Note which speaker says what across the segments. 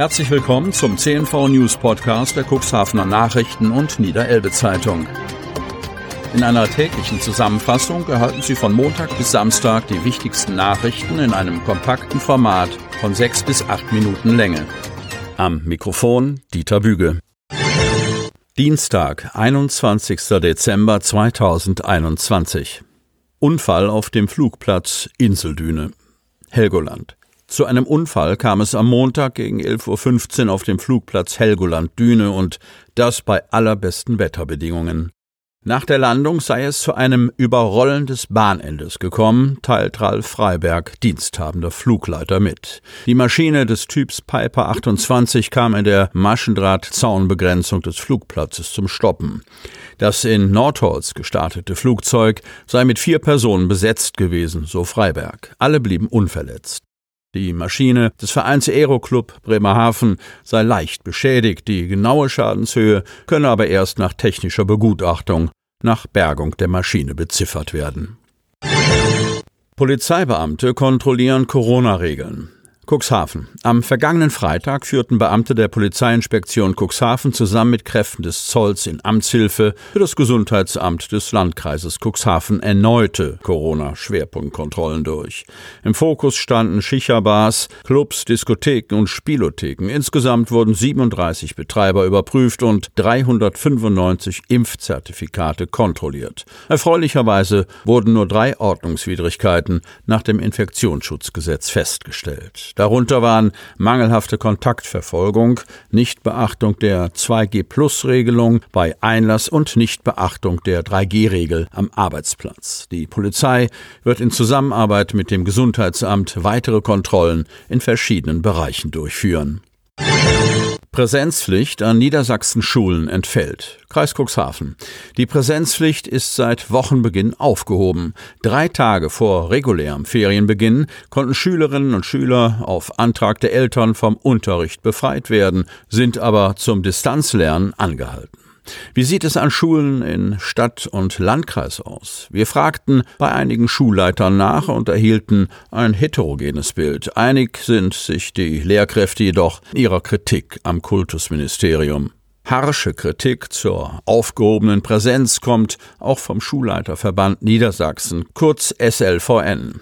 Speaker 1: Herzlich willkommen zum CNV News Podcast der Cuxhavener Nachrichten und Niederelbe Zeitung. In einer täglichen Zusammenfassung erhalten Sie von Montag bis Samstag die wichtigsten Nachrichten in einem kompakten Format von sechs bis acht Minuten Länge. Am Mikrofon Dieter Büge. Dienstag, 21. Dezember 2021. Unfall auf dem Flugplatz Inseldüne. Helgoland. Zu einem Unfall kam es am Montag gegen 11.15 Uhr auf dem Flugplatz Helgoland-Düne und das bei allerbesten Wetterbedingungen. Nach der Landung sei es zu einem Überrollen des Bahnendes gekommen, teilt Ralf Freiberg, diensthabender Flugleiter, mit. Die Maschine des Typs Piper 28 kam in der Maschendrahtzaunbegrenzung des Flugplatzes zum Stoppen. Das in Nordholz gestartete Flugzeug sei mit vier Personen besetzt gewesen, so Freiberg. Alle blieben unverletzt. Die Maschine des Vereins Aeroclub Bremerhaven sei leicht beschädigt, die genaue Schadenshöhe könne aber erst nach technischer Begutachtung nach Bergung der Maschine beziffert werden. Polizeibeamte kontrollieren Corona-Regeln. Cuxhaven. Am vergangenen Freitag führten Beamte der Polizeiinspektion Cuxhaven zusammen mit Kräften des Zolls in Amtshilfe für das Gesundheitsamt des Landkreises Cuxhaven erneute Corona-Schwerpunktkontrollen durch. Im Fokus standen Schicherbars, Clubs, Diskotheken und Spielotheken. Insgesamt wurden 37 Betreiber überprüft und 395 Impfzertifikate kontrolliert. Erfreulicherweise wurden nur drei Ordnungswidrigkeiten nach dem Infektionsschutzgesetz festgestellt. Darunter waren mangelhafte Kontaktverfolgung, Nichtbeachtung der 2G-Plus-Regelung bei Einlass und Nichtbeachtung der 3G-Regel am Arbeitsplatz. Die Polizei wird in Zusammenarbeit mit dem Gesundheitsamt weitere Kontrollen in verschiedenen Bereichen durchführen. Präsenzpflicht an Niedersachsen Schulen entfällt. Kreis Cuxhaven. Die Präsenzpflicht ist seit Wochenbeginn aufgehoben. Drei Tage vor regulärem Ferienbeginn konnten Schülerinnen und Schüler auf Antrag der Eltern vom Unterricht befreit werden, sind aber zum Distanzlernen angehalten. Wie sieht es an Schulen in Stadt und Landkreis aus? Wir fragten bei einigen Schulleitern nach und erhielten ein heterogenes Bild. Einig sind sich die Lehrkräfte jedoch ihrer Kritik am Kultusministerium. Harsche Kritik zur aufgehobenen Präsenz kommt auch vom Schulleiterverband Niedersachsen, kurz SLVN.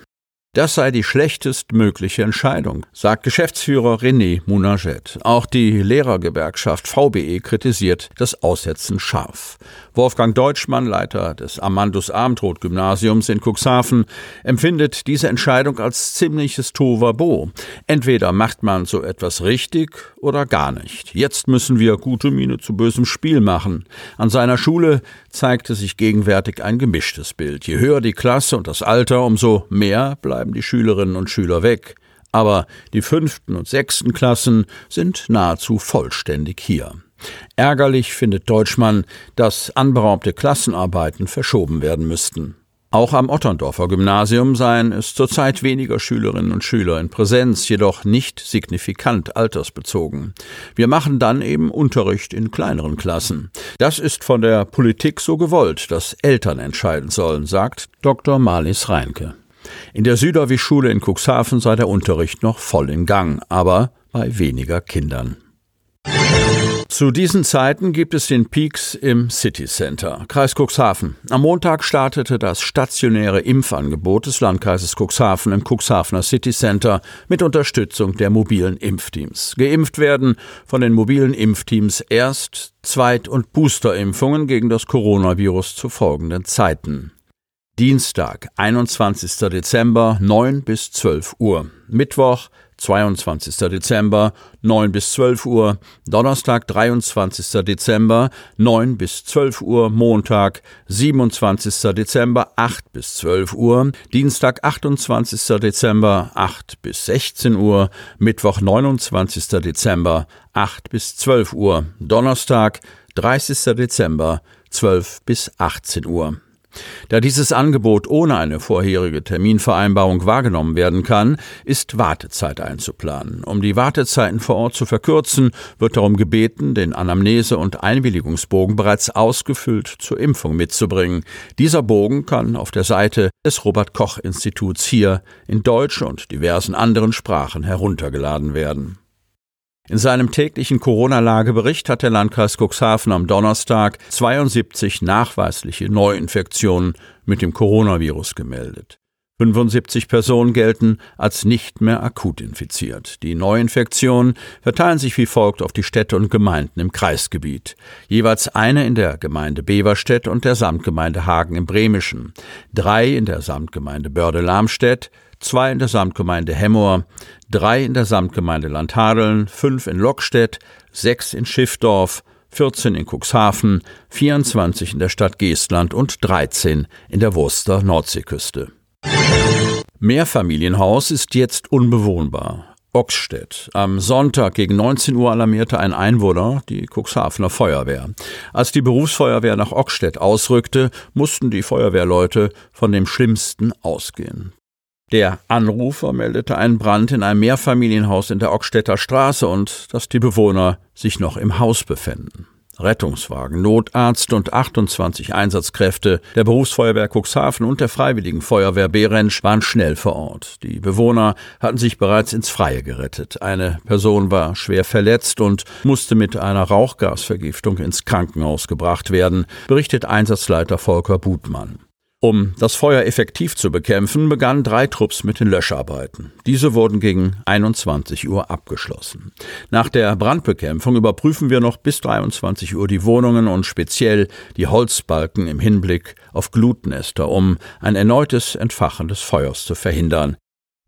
Speaker 1: Das sei die schlechtestmögliche Entscheidung, sagt Geschäftsführer René Munaget. Auch die Lehrergewerkschaft VBE kritisiert das Aussetzen scharf. Wolfgang Deutschmann, Leiter des Amandus Abendroth Gymnasiums in Cuxhaven, empfindet diese Entscheidung als ziemliches Tovabo. Entweder macht man so etwas richtig oder gar nicht. Jetzt müssen wir gute Miene zu bösem Spiel machen. An seiner Schule zeigte sich gegenwärtig ein gemischtes Bild. Je höher die Klasse und das Alter, umso mehr bleiben bleiben die Schülerinnen und Schüler weg, aber die fünften und sechsten Klassen sind nahezu vollständig hier. Ärgerlich findet Deutschmann, dass anberaumte Klassenarbeiten verschoben werden müssten. Auch am Otterndorfer Gymnasium seien es zurzeit weniger Schülerinnen und Schüler in Präsenz, jedoch nicht signifikant altersbezogen. Wir machen dann eben Unterricht in kleineren Klassen. Das ist von der Politik so gewollt, dass Eltern entscheiden sollen, sagt Dr. Marlies Reinke. In der Süderwi-Schule in Cuxhaven sei der Unterricht noch voll in Gang, aber bei weniger Kindern. Zu diesen Zeiten gibt es den Peaks im City Center, Kreis Cuxhaven. Am Montag startete das stationäre Impfangebot des Landkreises Cuxhaven im Cuxhavener City Center mit Unterstützung der mobilen Impfteams. Geimpft werden von den mobilen Impfteams Erst-, Zweit- und Boosterimpfungen gegen das Coronavirus zu folgenden Zeiten. Dienstag, 21. Dezember, 9 bis 12 Uhr. Mittwoch, 22. Dezember, 9 bis 12 Uhr. Donnerstag, 23. Dezember, 9 bis 12 Uhr. Montag, 27. Dezember, 8 bis 12 Uhr. Dienstag, 28. Dezember, 8 bis 16 Uhr. Mittwoch, 29. Dezember, 8 bis 12 Uhr. Donnerstag, 30. Dezember, 12 bis 18 Uhr. Da dieses Angebot ohne eine vorherige Terminvereinbarung wahrgenommen werden kann, ist Wartezeit einzuplanen. Um die Wartezeiten vor Ort zu verkürzen, wird darum gebeten, den Anamnese- und Einwilligungsbogen bereits ausgefüllt zur Impfung mitzubringen. Dieser Bogen kann auf der Seite des Robert Koch Instituts hier in Deutsch und diversen anderen Sprachen heruntergeladen werden. In seinem täglichen Corona-Lagebericht hat der Landkreis Cuxhaven am Donnerstag 72 nachweisliche Neuinfektionen mit dem Coronavirus gemeldet. 75 Personen gelten als nicht mehr akut infiziert. Die Neuinfektionen verteilen sich wie folgt auf die Städte und Gemeinden im Kreisgebiet. Jeweils eine in der Gemeinde Beverstedt und der Samtgemeinde Hagen im Bremischen, drei in der Samtgemeinde Börde-Lamstedt, zwei in der Samtgemeinde Hemmoor, drei in der Samtgemeinde Landhadeln, fünf in Lockstedt, sechs in Schiffdorf, 14 in Cuxhaven, 24 in der Stadt Geestland und 13 in der Wurster Nordseeküste. Mehrfamilienhaus ist jetzt unbewohnbar. Ockstedt. Am Sonntag gegen 19 Uhr alarmierte ein Einwohner die Cuxhavener Feuerwehr. Als die Berufsfeuerwehr nach Ockstedt ausrückte, mussten die Feuerwehrleute von dem Schlimmsten ausgehen. Der Anrufer meldete einen Brand in einem Mehrfamilienhaus in der Ockstädter Straße und dass die Bewohner sich noch im Haus befänden. Rettungswagen, Notarzt und 28 Einsatzkräfte der Berufsfeuerwehr Cuxhaven und der Freiwilligen Feuerwehr Behrensch waren schnell vor Ort. Die Bewohner hatten sich bereits ins Freie gerettet. Eine Person war schwer verletzt und musste mit einer Rauchgasvergiftung ins Krankenhaus gebracht werden, berichtet Einsatzleiter Volker Butmann. Um das Feuer effektiv zu bekämpfen, begannen drei Trupps mit den Löscharbeiten. Diese wurden gegen 21 Uhr abgeschlossen. Nach der Brandbekämpfung überprüfen wir noch bis 23 Uhr die Wohnungen und speziell die Holzbalken im Hinblick auf Glutnester, um ein erneutes Entfachen des Feuers zu verhindern.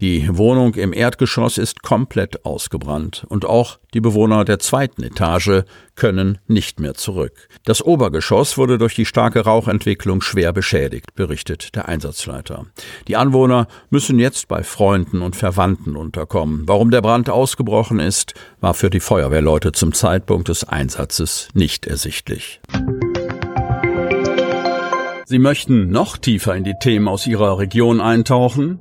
Speaker 1: Die Wohnung im Erdgeschoss ist komplett ausgebrannt und auch die Bewohner der zweiten Etage können nicht mehr zurück. Das Obergeschoss wurde durch die starke Rauchentwicklung schwer beschädigt, berichtet der Einsatzleiter. Die Anwohner müssen jetzt bei Freunden und Verwandten unterkommen. Warum der Brand ausgebrochen ist, war für die Feuerwehrleute zum Zeitpunkt des Einsatzes nicht ersichtlich. Sie möchten noch tiefer in die Themen aus Ihrer Region eintauchen?